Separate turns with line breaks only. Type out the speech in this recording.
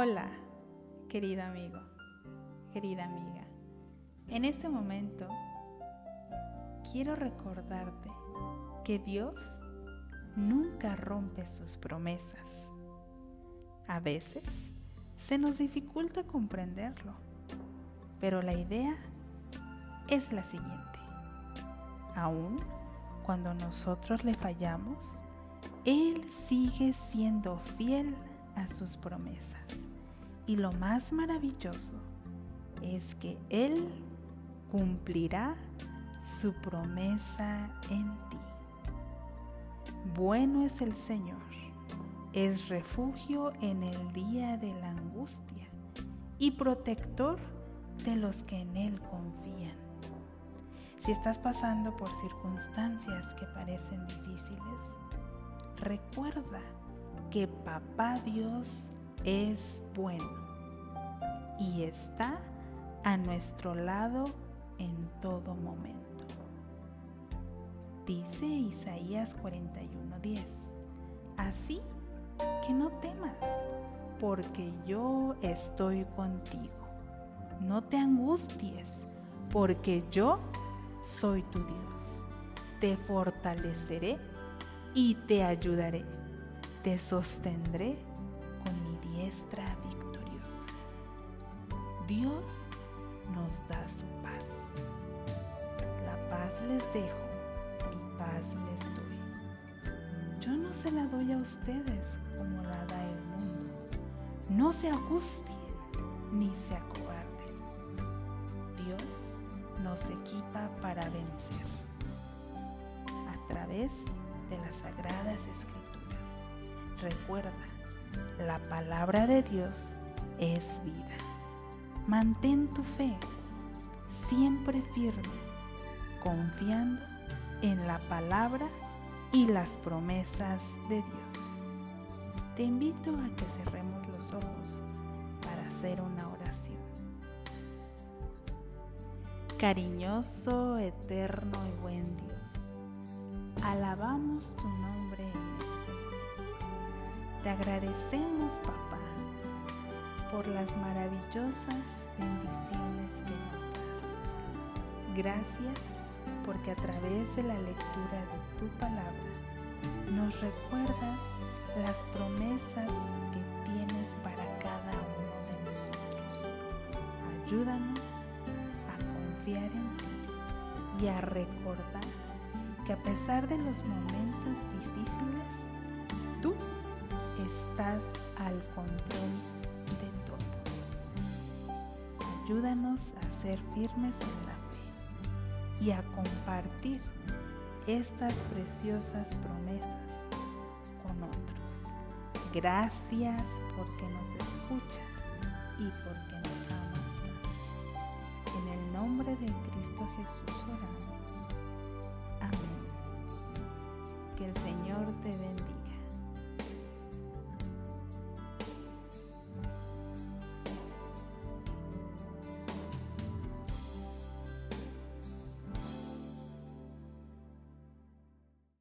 Hola, querido amigo, querida amiga. En este momento quiero recordarte que Dios nunca rompe sus promesas. A veces se nos dificulta comprenderlo, pero la idea es la siguiente. Aún cuando nosotros le fallamos, Él sigue siendo fiel a sus promesas. Y lo más maravilloso es que Él cumplirá su promesa en ti. Bueno es el Señor, es refugio en el día de la angustia y protector de los que en Él confían. Si estás pasando por circunstancias que parecen difíciles, recuerda que Papá Dios es bueno y está a nuestro lado en todo momento. Dice Isaías 41:10, así que no temas, porque yo estoy contigo. No te angusties, porque yo soy tu Dios. Te fortaleceré y te ayudaré. Te sostendré victoriosa. Dios nos da su paz. La paz les dejo, mi paz les doy. Yo no se la doy a ustedes como la da el mundo. No se angustien ni se acobarden. Dios nos equipa para vencer a través de las sagradas escrituras. Recuerda, la palabra de Dios es vida. Mantén tu fe siempre firme, confiando en la palabra y las promesas de Dios. Te invito a que cerremos los ojos para hacer una oración. Cariñoso, eterno y buen Dios, alabamos tu nombre te agradecemos, papá, por las maravillosas bendiciones que nos das. Gracias porque a través de la lectura de tu palabra nos recuerdas las promesas que tienes para cada uno de nosotros. Ayúdanos a confiar en ti y a recordar que a pesar de los momentos difíciles, tú al control de todo. Ayúdanos a ser firmes en la fe y a compartir estas preciosas promesas con otros. Gracias porque nos escuchas y porque nos amas En el nombre de Cristo Jesús oramos. Amén. Que el Señor te bendiga.